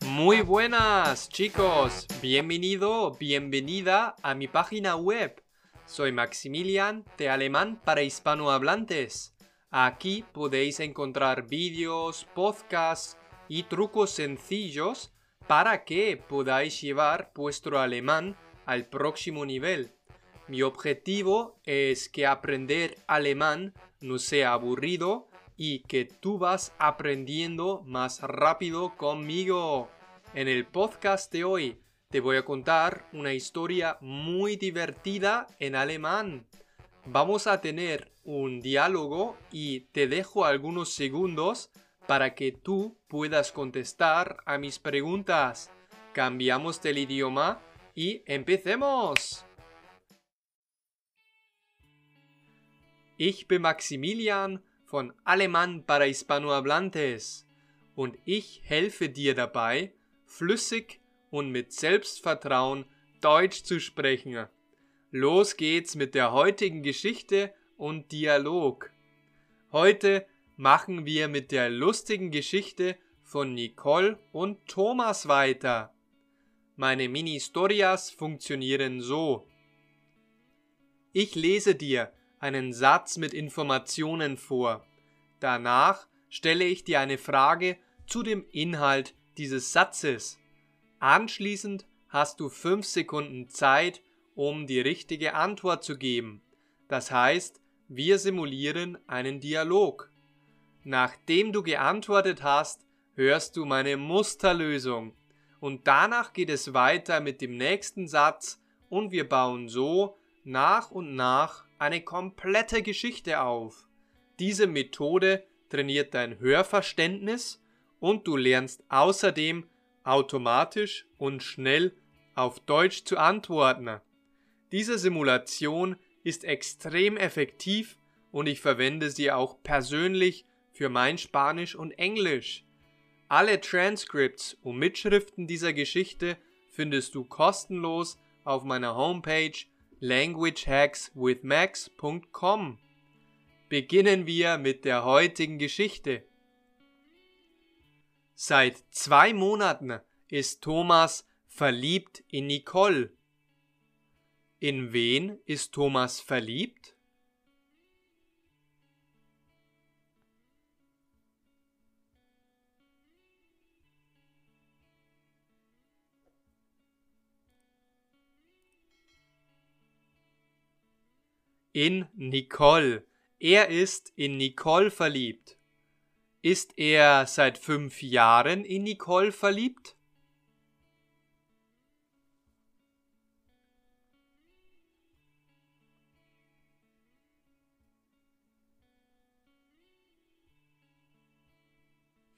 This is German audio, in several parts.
Muy buenas chicos, bienvenido, bienvenida a mi página web. Soy Maximilian de Alemán para hispanohablantes. Aquí podéis encontrar vídeos, podcasts y trucos sencillos para que podáis llevar vuestro alemán al próximo nivel. Mi objetivo es que aprender alemán no sea aburrido y que tú vas aprendiendo más rápido conmigo. En el podcast de hoy te voy a contar una historia muy divertida en alemán. Vamos a tener un diálogo y te dejo algunos segundos para que tú puedas contestar a mis preguntas. Cambiamos del idioma y empecemos. Ich bin Maximilian von Alemán para Hispanohablantes und ich helfe dir dabei, flüssig und mit Selbstvertrauen Deutsch zu sprechen. Los geht's mit der heutigen Geschichte und Dialog. Heute machen wir mit der lustigen Geschichte von Nicole und Thomas weiter. Meine Mini-Storias funktionieren so. Ich lese dir einen Satz mit Informationen vor. Danach stelle ich dir eine Frage zu dem Inhalt dieses Satzes. Anschließend hast du fünf Sekunden Zeit, um die richtige Antwort zu geben. Das heißt, wir simulieren einen Dialog. Nachdem du geantwortet hast, hörst du meine Musterlösung. Und danach geht es weiter mit dem nächsten Satz und wir bauen so nach und nach eine komplette Geschichte auf. Diese Methode trainiert dein Hörverständnis und du lernst außerdem automatisch und schnell auf Deutsch zu antworten. Diese Simulation ist extrem effektiv und ich verwende sie auch persönlich für mein Spanisch und Englisch. Alle Transcripts und Mitschriften dieser Geschichte findest du kostenlos auf meiner Homepage languagehackswithmax.com. Beginnen wir mit der heutigen Geschichte. Seit zwei Monaten ist Thomas verliebt in Nicole. In wen ist Thomas verliebt? In Nicole. Er ist in Nicole verliebt. Ist er seit fünf Jahren in Nicole verliebt?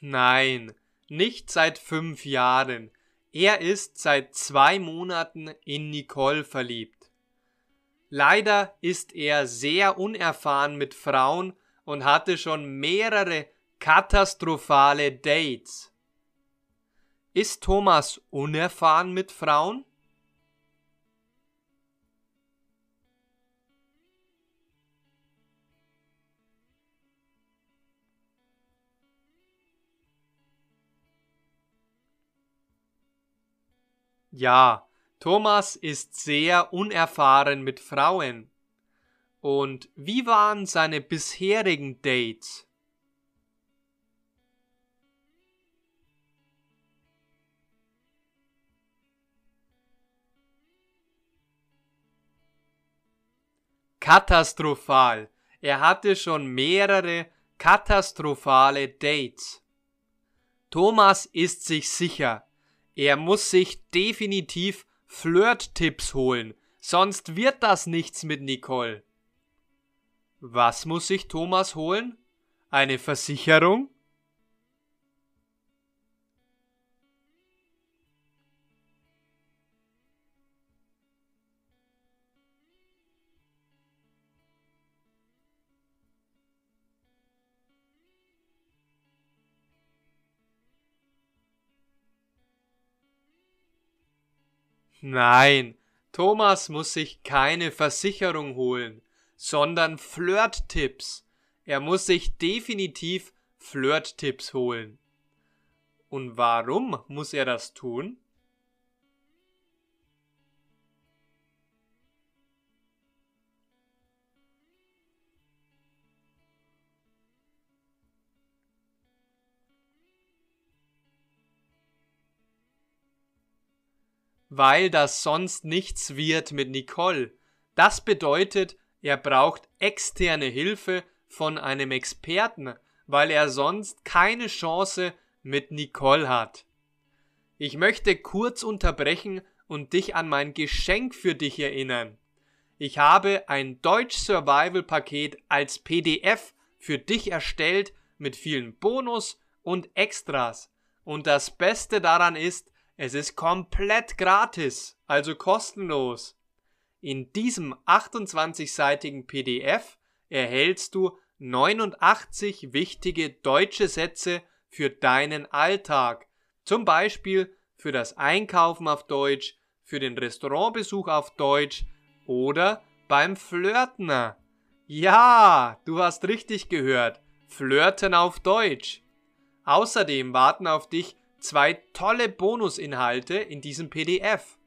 Nein, nicht seit fünf Jahren. Er ist seit zwei Monaten in Nicole verliebt. Leider ist er sehr unerfahren mit Frauen und hatte schon mehrere katastrophale Dates. Ist Thomas unerfahren mit Frauen? Ja, Thomas ist sehr unerfahren mit Frauen. Und wie waren seine bisherigen Dates? Katastrophal. Er hatte schon mehrere katastrophale Dates. Thomas ist sich sicher, er muss sich definitiv Flirt-Tipps holen, sonst wird das nichts mit Nicole. Was muss sich Thomas holen? Eine Versicherung? Nein, Thomas muss sich keine Versicherung holen, sondern Flirt-Tipps. Er muss sich definitiv Flirt-Tipps holen. Und warum muss er das tun? Weil das sonst nichts wird mit Nicole. Das bedeutet, er braucht externe Hilfe von einem Experten, weil er sonst keine Chance mit Nicole hat. Ich möchte kurz unterbrechen und dich an mein Geschenk für dich erinnern. Ich habe ein Deutsch Survival Paket als PDF für dich erstellt mit vielen Bonus und Extras. Und das Beste daran ist, es ist komplett gratis, also kostenlos. In diesem 28-seitigen PDF erhältst du 89 wichtige deutsche Sätze für deinen Alltag. Zum Beispiel für das Einkaufen auf Deutsch, für den Restaurantbesuch auf Deutsch oder beim Flirten. Ja, du hast richtig gehört. Flirten auf Deutsch. Außerdem warten auf dich zwei tolle Bonusinhalte in diesem PDF.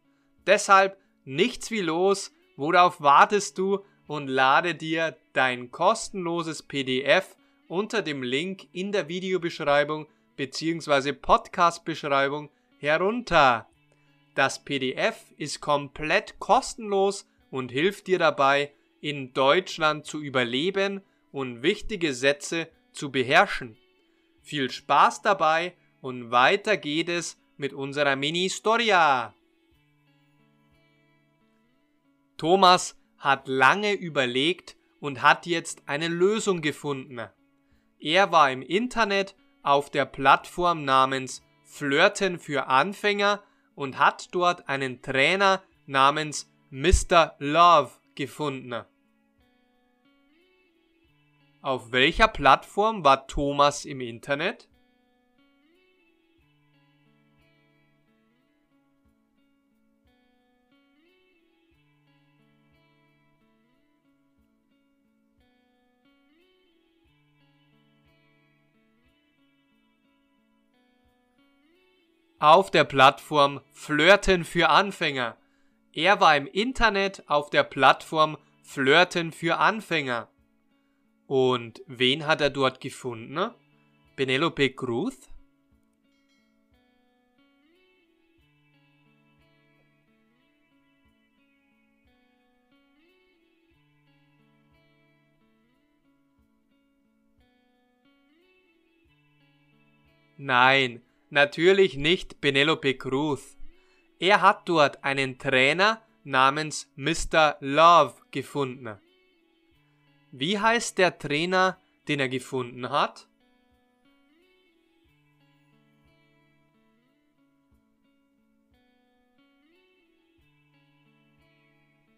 Deshalb nichts wie los, worauf wartest du und lade dir dein kostenloses PDF unter dem Link in der Videobeschreibung bzw. Podcast-Beschreibung herunter. Das PDF ist komplett kostenlos und hilft dir dabei, in Deutschland zu überleben und wichtige Sätze zu beherrschen. Viel Spaß dabei und weiter geht es mit unserer Mini-Storia. Thomas hat lange überlegt und hat jetzt eine Lösung gefunden. Er war im Internet auf der Plattform namens Flirten für Anfänger und hat dort einen Trainer namens Mr. Love gefunden. Auf welcher Plattform war Thomas im Internet? Auf der Plattform Flirten für Anfänger. Er war im Internet auf der Plattform Flirten für Anfänger. Und wen hat er dort gefunden? Penelope Cruz? Nein, Natürlich nicht Penelope Cruz. Er hat dort einen Trainer namens Mr. Love gefunden. Wie heißt der Trainer, den er gefunden hat?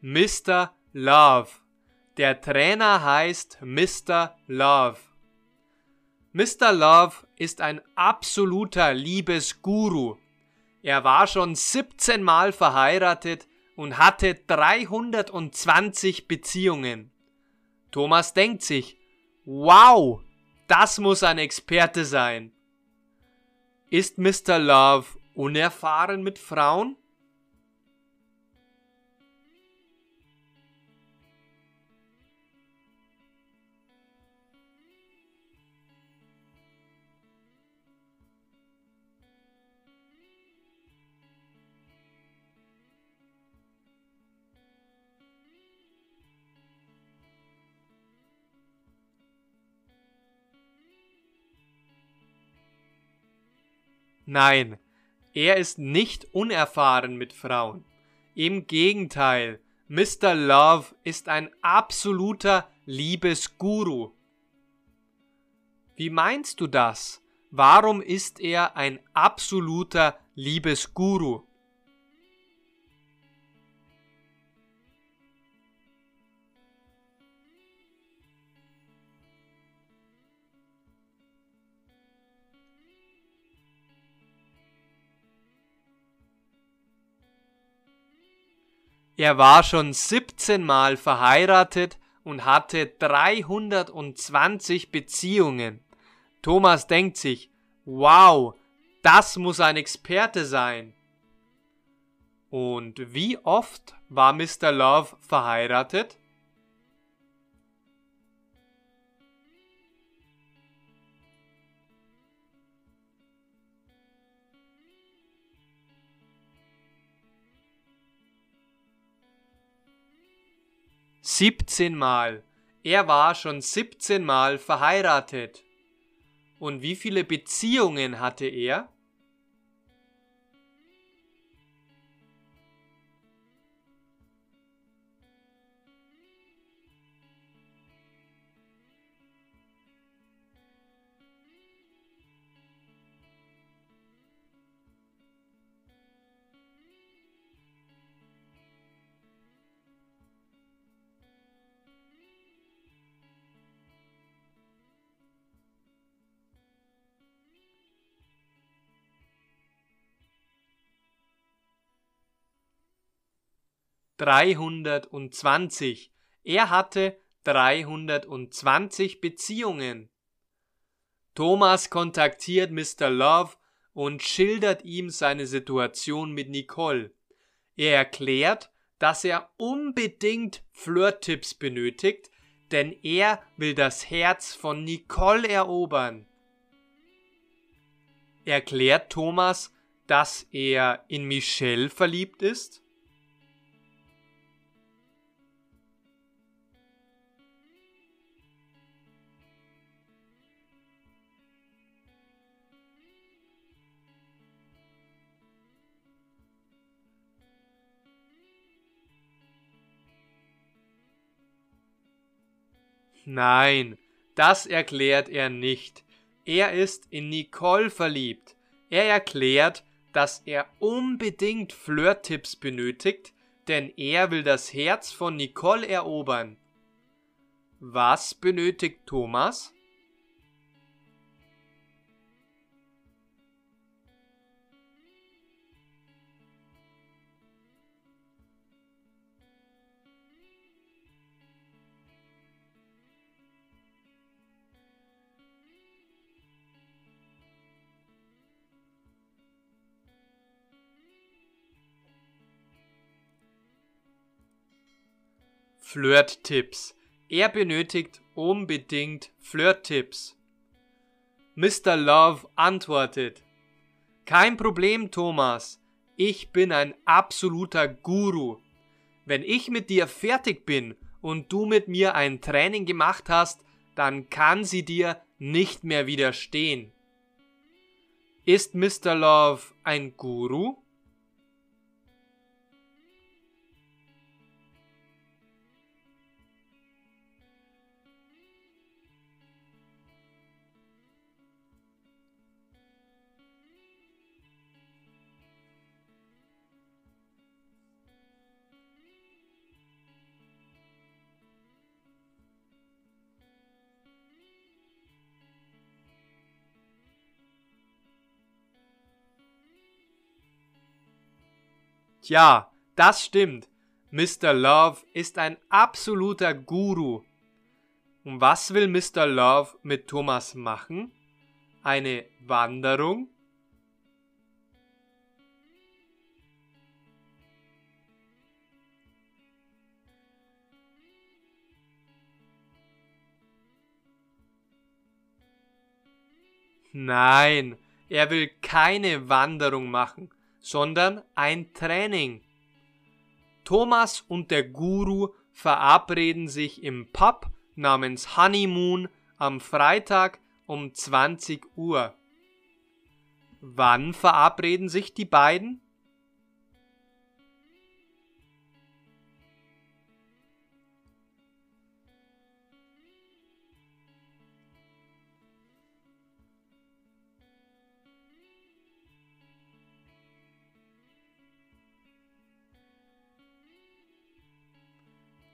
Mr. Love. Der Trainer heißt Mr. Love. Mr. Love ist ein absoluter Liebesguru. Er war schon 17 Mal verheiratet und hatte 320 Beziehungen. Thomas denkt sich, wow, das muss ein Experte sein. Ist Mr. Love unerfahren mit Frauen? Nein, er ist nicht unerfahren mit Frauen. Im Gegenteil, Mr. Love ist ein absoluter Liebesguru. Wie meinst du das? Warum ist er ein absoluter Liebesguru? Er war schon 17 Mal verheiratet und hatte 320 Beziehungen. Thomas denkt sich, wow, Das muss ein Experte sein. Und wie oft war Mr. Love verheiratet? Siebzehnmal. Er war schon siebzehnmal verheiratet. Und wie viele Beziehungen hatte er? Dreihundertundzwanzig. Er hatte dreihundertundzwanzig Beziehungen. Thomas kontaktiert Mr. Love und schildert ihm seine Situation mit Nicole. Er erklärt, dass er unbedingt Flirttipps benötigt, denn er will das Herz von Nicole erobern. Erklärt Thomas, dass er in Michelle verliebt ist? Nein, das erklärt er nicht. Er ist in Nicole verliebt. Er erklärt, dass er unbedingt Flirttipps benötigt, denn er will das Herz von Nicole erobern. Was benötigt Thomas? Flirt-Tipps. Er benötigt unbedingt Flirt-Tipps. Mr. Love antwortet, Kein Problem, Thomas. Ich bin ein absoluter Guru. Wenn ich mit dir fertig bin und du mit mir ein Training gemacht hast, dann kann sie dir nicht mehr widerstehen. Ist Mr. Love ein Guru? Tja, das stimmt. Mr. Love ist ein absoluter Guru. Und was will Mr. Love mit Thomas machen? Eine Wanderung? Nein, er will keine Wanderung machen sondern ein Training. Thomas und der Guru verabreden sich im Pub namens Honeymoon am Freitag um 20 Uhr. Wann verabreden sich die beiden?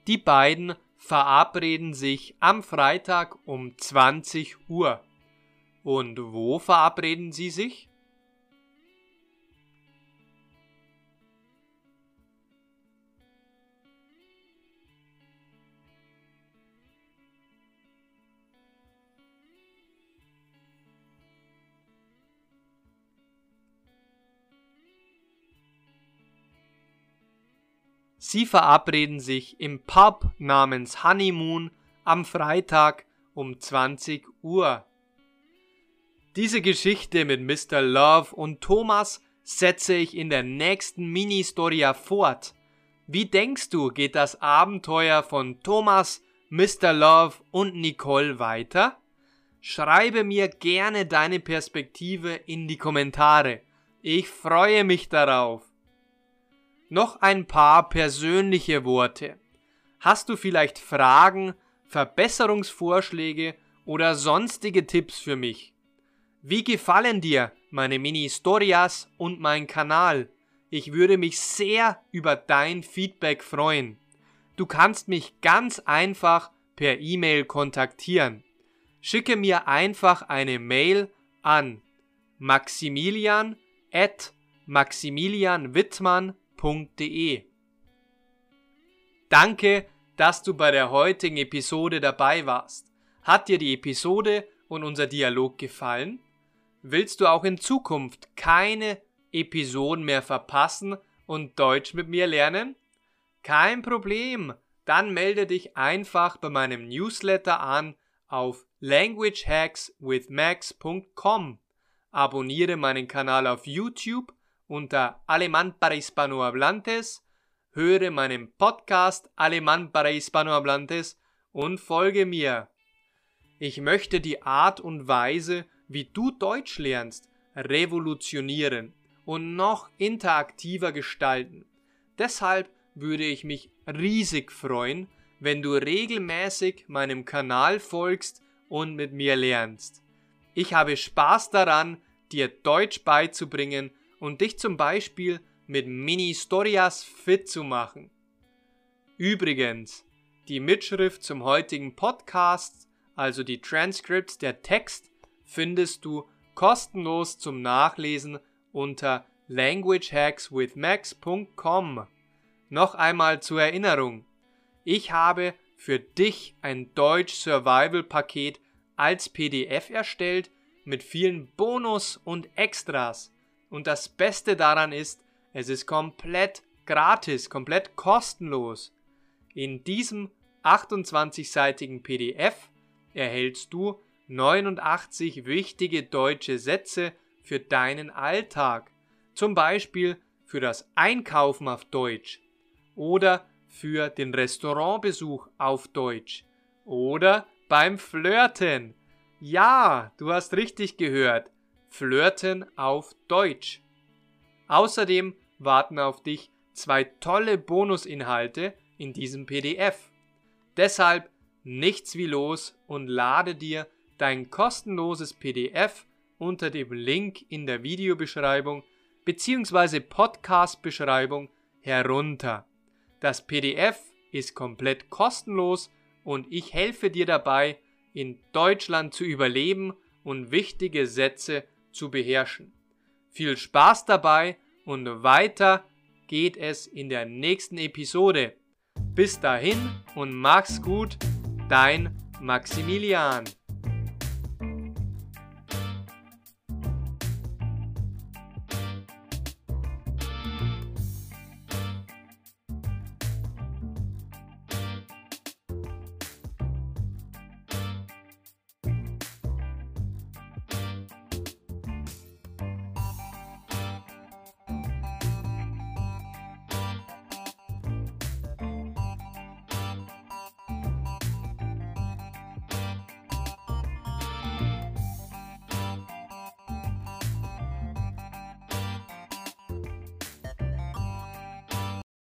Die beiden verabreden sich am Freitag um 20 Uhr. Und wo verabreden sie sich? Sie verabreden sich im Pub namens Honeymoon am Freitag um 20 Uhr. Diese Geschichte mit Mr. Love und Thomas setze ich in der nächsten Mini-Storia fort. Wie denkst du, geht das Abenteuer von Thomas, Mr. Love und Nicole weiter? Schreibe mir gerne deine Perspektive in die Kommentare. Ich freue mich darauf. Noch ein paar persönliche Worte. Hast du vielleicht Fragen, Verbesserungsvorschläge oder sonstige Tipps für mich? Wie gefallen dir meine Mini-Storias und mein Kanal? Ich würde mich sehr über dein Feedback freuen. Du kannst mich ganz einfach per E-Mail kontaktieren. Schicke mir einfach eine Mail an maximilian at maximilianwittmann.de. Danke, dass du bei der heutigen Episode dabei warst. Hat dir die Episode und unser Dialog gefallen? Willst du auch in Zukunft keine Episoden mehr verpassen und Deutsch mit mir lernen? Kein Problem, dann melde dich einfach bei meinem Newsletter an auf languagehackswithmax.com. Abonniere meinen Kanal auf YouTube unter Alemán para Hispanohablantes, höre meinen Podcast Alemán para Hispanohablantes und folge mir. Ich möchte die Art und Weise, wie du Deutsch lernst, revolutionieren und noch interaktiver gestalten. Deshalb würde ich mich riesig freuen, wenn du regelmäßig meinem Kanal folgst und mit mir lernst. Ich habe Spaß daran, dir Deutsch beizubringen und dich zum Beispiel mit Mini-Storias fit zu machen. Übrigens, die Mitschrift zum heutigen Podcast, also die Transcripts der Text, findest du kostenlos zum Nachlesen unter languagehackswithmax.com. Noch einmal zur Erinnerung. Ich habe für dich ein Deutsch Survival Paket als PDF erstellt mit vielen Bonus und Extras. Und das Beste daran ist, es ist komplett gratis, komplett kostenlos. In diesem 28-seitigen PDF erhältst du 89 wichtige deutsche Sätze für deinen Alltag. Zum Beispiel für das Einkaufen auf Deutsch oder für den Restaurantbesuch auf Deutsch oder beim Flirten. Ja, du hast richtig gehört. Flirten auf Deutsch. Außerdem warten auf dich zwei tolle Bonusinhalte in diesem PDF. Deshalb nichts wie los und lade dir dein kostenloses PDF unter dem Link in der Videobeschreibung bzw. Podcast-Beschreibung herunter. Das PDF ist komplett kostenlos und ich helfe dir dabei, in Deutschland zu überleben und wichtige Sätze zu beherrschen. Viel Spaß dabei und weiter geht es in der nächsten Episode. Bis dahin und mach's gut, dein Maximilian.